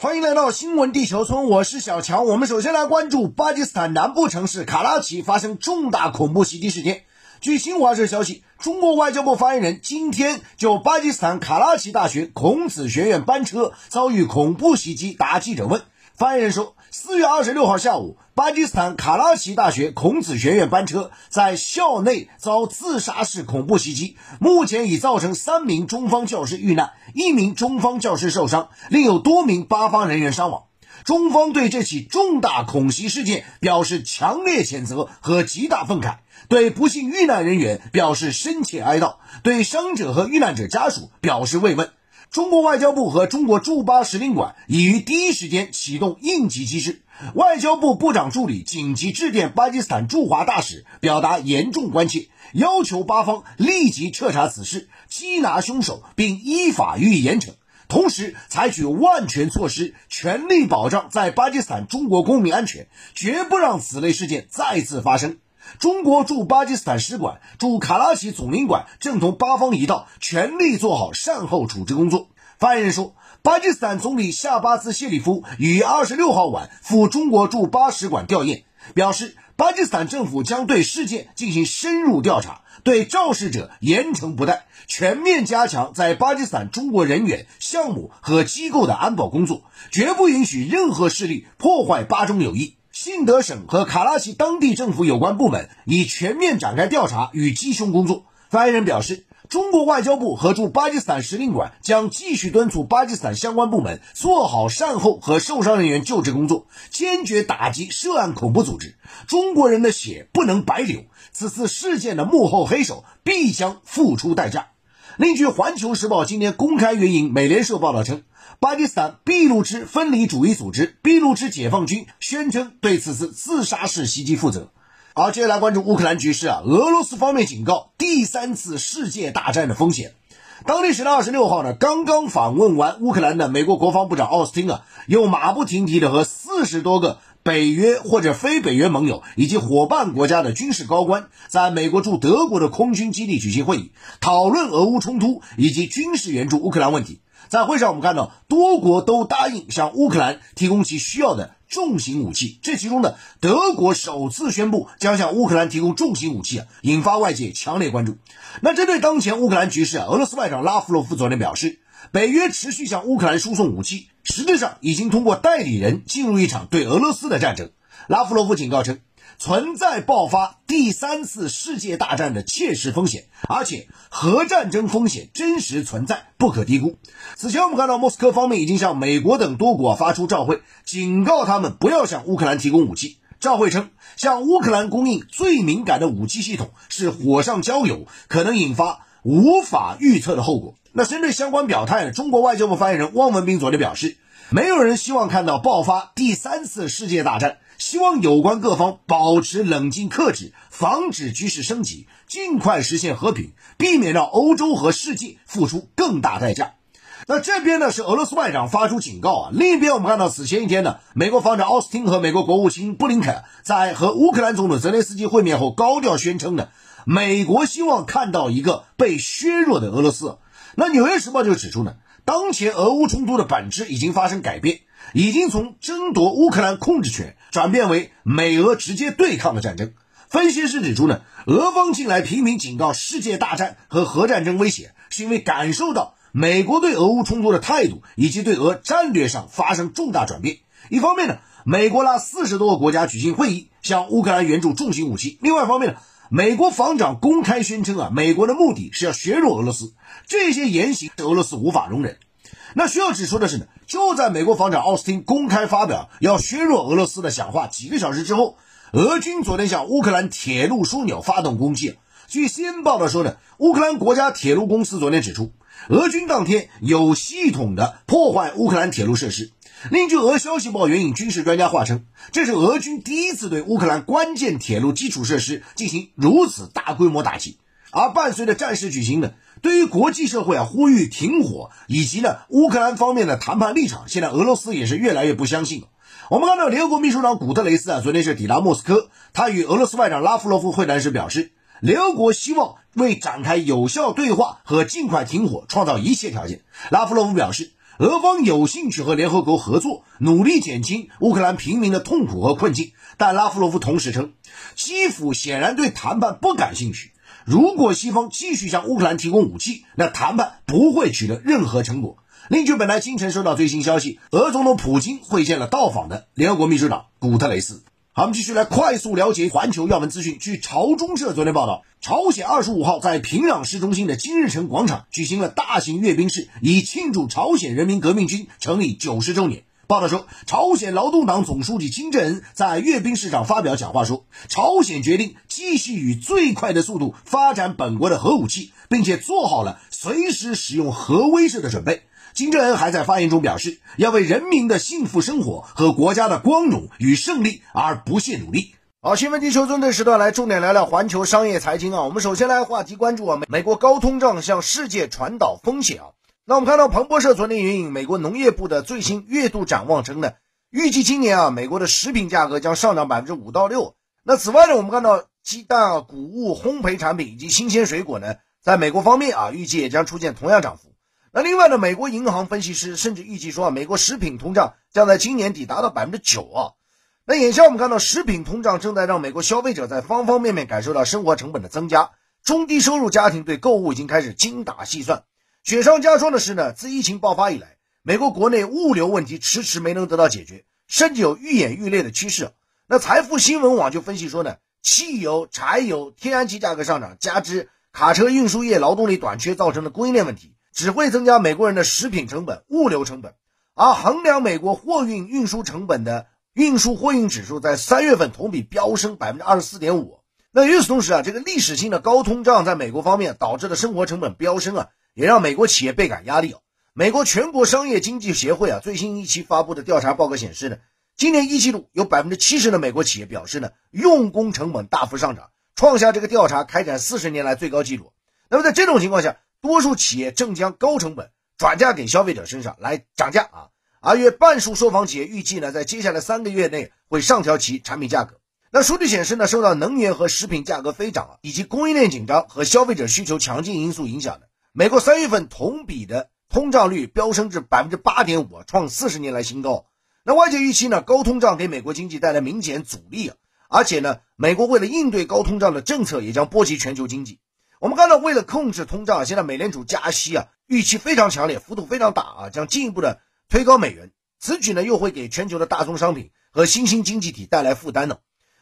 欢迎来到新闻地球村，我是小强。我们首先来关注巴基斯坦南部城市卡拉奇发生重大恐怖袭击事件。据新华社消息，中国外交部发言人今天就巴基斯坦卡拉奇大学孔子学院班车遭遇恐怖袭击答记者问。发言人说，四月二十六号下午，巴基斯坦卡拉奇大学孔子学院班车在校内遭自杀式恐怖袭击，目前已造成三名中方教师遇难，一名中方教师受伤，另有多名巴方人员伤亡。中方对这起重大恐袭事件表示强烈谴责和极大愤慨，对不幸遇难人员表示深切哀悼，对伤者和遇难者家属表示慰问。中国外交部和中国驻巴使领馆已于第一时间启动应急机制。外交部部长助理紧急致电巴基斯坦驻华大使，表达严重关切，要求巴方立即彻查此事，缉拿凶手，并依法予以严惩，同时采取万全措施，全力保障在巴基斯坦中国公民安全，绝不让此类事件再次发生。中国驻巴基斯坦使馆、驻卡拉奇总领馆正同巴方一道，全力做好善后处置工作。发言人说，巴基斯坦总理夏巴兹谢里夫于二十六号晚赴中国驻巴使馆吊唁，表示巴基斯坦政府将对事件进行深入调查，对肇事者严惩不贷，全面加强在巴基斯坦中国人员、项目和机构的安保工作，绝不允许任何势力破坏巴中友谊。信德省和卡拉奇当地政府有关部门已全面展开调查与缉凶工作。发言人表示，中国外交部和驻巴基斯坦使领馆将继续敦促巴基斯坦相关部门做好善后和受伤人员救治工作，坚决打击涉案恐怖组织。中国人的血不能白流，此次事件的幕后黑手必将付出代价。另据《环球时报》今天公开援引美联社报道称。巴基斯坦俾路支分离主义组织俾路支解放军宣称对此次自杀式袭击负责。好，接下来关注乌克兰局势啊，俄罗斯方面警告第三次世界大战的风险。当地时间二十六号呢，刚刚访问完乌克兰的美国国防部长奥斯汀啊，又马不停蹄的和四十多个北约或者非北约盟友以及伙伴国家的军事高官，在美国驻德国的空军基地举行会议，讨论俄乌冲突以及军事援助乌克兰问题。在会上，我们看到多国都答应向乌克兰提供其需要的重型武器。这其中呢，德国首次宣布将向乌克兰提供重型武器啊，引发外界强烈关注。那针对当前乌克兰局势啊，俄罗斯外长拉夫罗夫昨天表示，北约持续向乌克兰输送武器，实质上已经通过代理人进入一场对俄罗斯的战争。拉夫罗夫警告称。存在爆发第三次世界大战的切实风险，而且核战争风险真实存在，不可低估。此前我们看到，莫斯科方面已经向美国等多国发出照会，警告他们不要向乌克兰提供武器。照会称，向乌克兰供应最敏感的武器系统是火上浇油，可能引发无法预测的后果。那针对相关表态呢，中国外交部发言人汪文斌昨天表示，没有人希望看到爆发第三次世界大战。希望有关各方保持冷静克制，防止局势升级，尽快实现和平，避免让欧洲和世界付出更大代价。那这边呢是俄罗斯外长发出警告啊，另一边我们看到此前一天呢，美国防长奥斯汀和美国国务卿布林肯在和乌克兰总统泽连斯基会面后高调宣称呢，美国希望看到一个被削弱的俄罗斯。那纽约时报就指出呢，当前俄乌冲突的本质已经发生改变。已经从争夺乌克兰控制权转变为美俄直接对抗的战争。分析师指出呢，俄方近来频频警告世界大战和核战争威胁，是因为感受到美国对俄乌冲突的态度以及对俄战略上发生重大转变。一方面呢，美国拉四十多个国家举行会议，向乌克兰援助重型武器；另外一方面呢，美国防长公开宣称啊，美国的目的是要削弱俄罗斯。这些言行俄罗斯无法容忍。那需要指出的是呢，就在美国防长奥斯汀公开发表要削弱俄罗斯的讲话几个小时之后，俄军昨天向乌克兰铁路枢纽发动攻击。据先报道说呢，乌克兰国家铁路公司昨天指出，俄军当天有系统的破坏乌克兰铁路设施。另据俄消息报援引军事专家话称，这是俄军第一次对乌克兰关键铁路基础设施进行如此大规模打击。而伴随着战事举行呢，对于国际社会啊呼吁停火，以及呢乌克兰方面的谈判立场，现在俄罗斯也是越来越不相信了。我们看到联合国秘书长古特雷斯啊，昨天是抵达莫斯科，他与俄罗斯外长拉夫罗夫会谈时表示，联合国希望为展开有效对话和尽快停火创造一切条件。拉夫罗夫表示，俄方有兴趣和联合国合作，努力减轻乌克兰平民的痛苦和困境。但拉夫罗夫同时称，基辅显然对谈判不感兴趣。如果西方继续向乌克兰提供武器，那谈判不会取得任何成果。另据本台清晨收到最新消息，俄总统普京会见了到访的联合国秘书长古特雷斯。好，我们继续来快速了解环球要闻资讯。据朝中社昨天报道，朝鲜二十五号在平壤市中心的金日成广场举行了大型阅兵式，以庆祝朝鲜人民革命军成立九十周年。报道说，朝鲜劳动党总书记金正恩在阅兵式上发表讲话说，朝鲜决定继续以最快的速度发展本国的核武器，并且做好了随时使用核威慑的准备。金正恩还在发言中表示，要为人民的幸福生活和国家的光荣与胜利而不懈努力。好，新闻地球村这时段来重点聊聊环球商业财经啊。我们首先来话题关注啊，美美国高通胀向世界传导风险啊。那我们看到彭博社昨天援引美国农业部的最新月度展望称呢，预计今年啊，美国的食品价格将上涨百分之五到六。那此外呢，我们看到鸡蛋啊、谷物、烘焙产品以及新鲜水果呢，在美国方面啊，预计也将出现同样涨幅。那另外呢，美国银行分析师甚至预计说啊，美国食品通胀将在今年底达到百分之九啊。那眼下我们看到，食品通胀正在让美国消费者在方方面面感受到生活成本的增加，中低收入家庭对购物已经开始精打细算。雪上加霜的是呢，自疫情爆发以来，美国国内物流问题迟迟没能得到解决，甚至有愈演愈烈的趋势。那财富新闻网就分析说呢，汽油、柴油、天然气价格上涨，加之卡车运输业劳动力短缺造成的供应链问题，只会增加美国人的食品成本、物流成本。而衡量美国货运运输成本的运输货运指数在三月份同比飙升百分之二十四点五。那与此同时啊，这个历史性的高通胀在美国方面导致的生活成本飙升啊。也让美国企业倍感压力哦。美国全国商业经济协会啊，最新一期发布的调查报告显示呢，今年一季度有百分之七十的美国企业表示呢，用工成本大幅上涨，创下这个调查开展四十年来最高纪录。那么在这种情况下，多数企业正将高成本转嫁给消费者身上来涨价啊。而约半数受访企业预计呢，在接下来三个月内会上调其产品价格。那数据显示呢，受到能源和食品价格飞涨啊，以及供应链紧张和消费者需求强劲因素影响的。美国三月份同比的通胀率飙升至百分之八点五，创四十年来新高。那外界预期呢，高通胀给美国经济带来明显阻力啊，而且呢，美国为了应对高通胀的政策也将波及全球经济。我们看到，为了控制通胀，现在美联储加息啊，预期非常强烈，幅度非常大啊，将进一步的推高美元。此举呢，又会给全球的大宗商品和新兴经济体带来负担呢。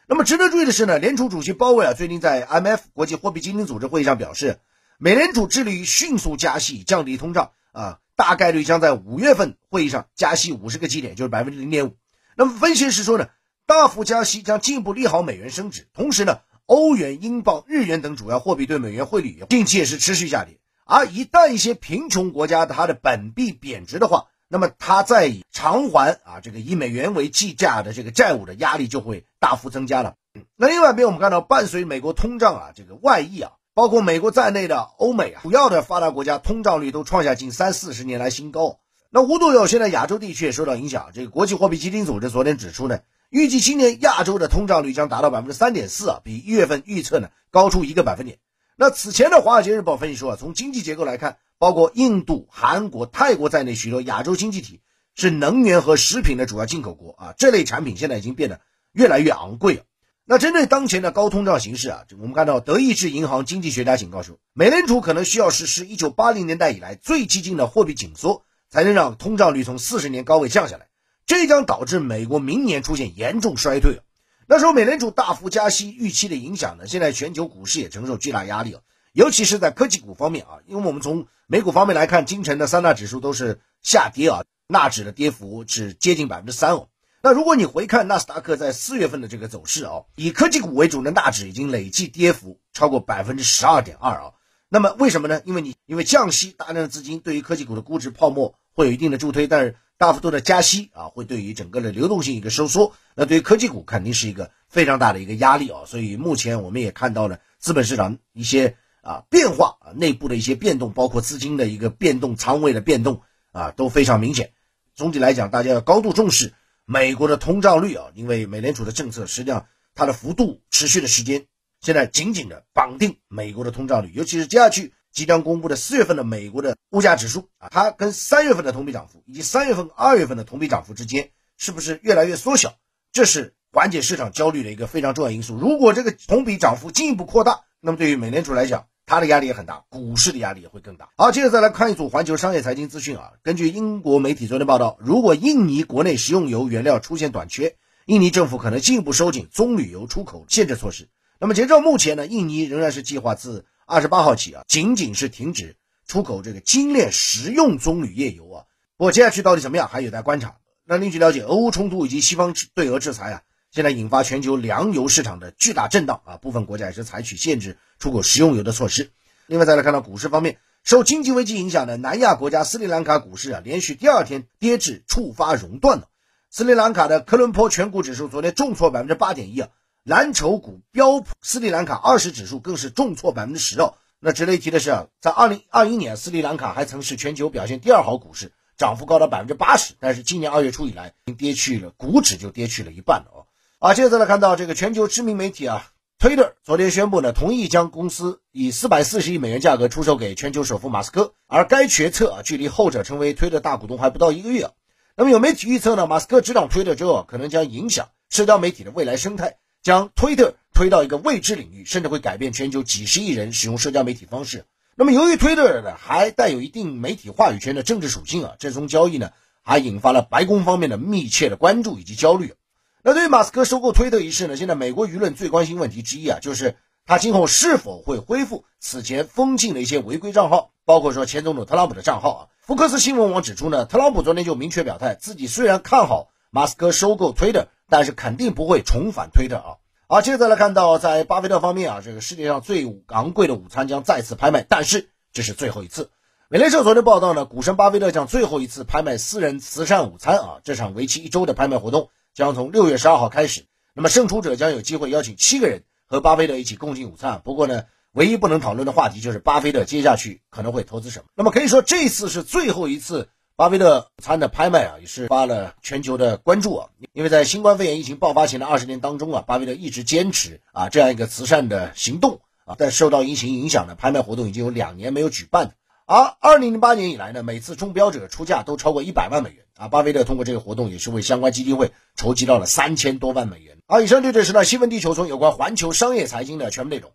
那么值得注意的是呢，联储主席鲍威尔最近在 m f 国际货币基金组织会议上表示。美联储致力于迅速加息，降低通胀啊，大概率将在五月份会议上加息五十个基点，就是百分之零点五。那么分析师说呢，大幅加息将进一步利好美元升值，同时呢，欧元、英镑、日元等主要货币对美元汇率近期也是持续下跌。而一旦一些贫穷国家它的本币贬值的话，那么它在以偿还啊这个以美元为计价的这个债务的压力就会大幅增加了。那另外一边我们看到，伴随美国通胀啊这个外溢啊。包括美国在内的欧美啊，主要的发达国家通胀率都创下近三四十年来新高。那无独有，现在亚洲地区也受到影响。这个国际货币基金组织昨天指出呢，预计今年亚洲的通胀率将达到百分之三点四啊，比一月份预测呢高出一个百分点。那此前的《华尔街日报》分析说啊，从经济结构来看，包括印度、韩国、泰国在内许多亚洲经济体是能源和食品的主要进口国啊，这类产品现在已经变得越来越昂贵了。那针对当前的高通胀形势啊，我们看到德意志银行经济学家警告说，美联储可能需要实施1980年代以来最激进的货币紧缩，才能让通胀率从四十年高位降下来。这将导致美国明年出现严重衰退。那时候美联储大幅加息预期的影响呢，现在全球股市也承受巨大压力啊，尤其是在科技股方面啊，因为我们从美股方面来看，今晨的三大指数都是下跌啊，纳指的跌幅是接近百分之三哦。那如果你回看纳斯达克在四月份的这个走势啊，以科技股为主的纳指已经累计跌幅超过百分之十二点二啊。那么为什么呢？因为你因为降息，大量的资金对于科技股的估值泡沫会有一定的助推，但是大幅度的加息啊，会对于整个的流动性一个收缩，那对于科技股肯定是一个非常大的一个压力啊。所以目前我们也看到了资本市场一些啊变化啊，内部的一些变动，包括资金的一个变动、仓位的变动啊，都非常明显。总体来讲，大家要高度重视。美国的通胀率啊，因为美联储的政策，实际上它的幅度持续的时间，现在紧紧的绑定美国的通胀率，尤其是接下去即将公布的四月份的美国的物价指数啊，它跟三月份的同比涨幅以及三月份、二月份的同比涨幅之间是不是越来越缩小？这是缓解市场焦虑的一个非常重要因素。如果这个同比涨幅进一步扩大，那么对于美联储来讲，它的压力也很大，股市的压力也会更大。好，接着再来看一组环球商业财经资讯啊。根据英国媒体昨天报道，如果印尼国内食用油原料出现短缺，印尼政府可能进一步收紧棕榈油出口限制措施。那么截至目前呢，印尼仍然是计划自二十八号起啊，仅仅是停止出口这个精炼食用棕榈页油啊。不过接下去到底怎么样，还有待观察。那另据了解，俄乌冲突以及西方对俄制裁啊，现在引发全球粮油市场的巨大震荡啊，部分国家也是采取限制出口食用油的措施。另外再来看到股市方面，受经济危机影响的南亚国家斯里兰卡股市啊，连续第二天跌至触发熔断了。斯里兰卡的科伦坡全股指数昨天重挫百分之八点一啊。蓝筹股标普斯里兰卡二十指数更是重挫百分之十哦。那值得一提的是，在二零二一年，斯里兰卡还曾是全球表现第二好股市，涨幅高达百分之八十。但是今年二月初以来，已经跌去了股指就跌去了一半了哦。啊，接着呢看到这个全球知名媒体啊，Twitter 昨天宣布呢，同意将公司以四百四十亿美元价格出售给全球首富马斯克。而该决策啊，距离后者成为推特大股东还不到一个月。那么有媒体预测呢，马斯克执掌推特之后，可能将影响社交媒体的未来生态。将推特推到一个未知领域，甚至会改变全球几十亿人使用社交媒体方式。那么，由于推特呢还带有一定媒体话语权的政治属性啊，这宗交易呢还引发了白宫方面的密切的关注以及焦虑。那对于马斯克收购推特一事呢，现在美国舆论最关心问题之一啊，就是他今后是否会恢复此前封禁的一些违规账号，包括说前总统特朗普的账号啊。福克斯新闻网指出呢，特朗普昨天就明确表态，自己虽然看好马斯克收购推特。但是肯定不会重返推特啊！好，接着再来看到，在巴菲特方面啊，这个世界上最昂贵的午餐将再次拍卖，但是这是最后一次。美联社昨天报道呢，股神巴菲特将最后一次拍卖私人慈善午餐啊！这场为期一周的拍卖活动将从六月十二号开始，那么胜出者将有机会邀请七个人和巴菲特一起共进午餐。不过呢，唯一不能讨论的话题就是巴菲特接下去可能会投资什么。那么可以说，这次是最后一次。巴菲特餐的拍卖啊，也是发了全球的关注啊。因为在新冠肺炎疫情爆发前的二十年当中啊，巴菲特一直坚持啊这样一个慈善的行动啊。但受到疫情影响呢，拍卖活动已经有两年没有举办。而二零零八年以来呢，每次中标者出价都超过一百万美元啊。巴菲特通过这个活动也是为相关基金会筹集到了三千多万美元。好，以上就这是呢新闻地球村有关环球商业财经的全部内容。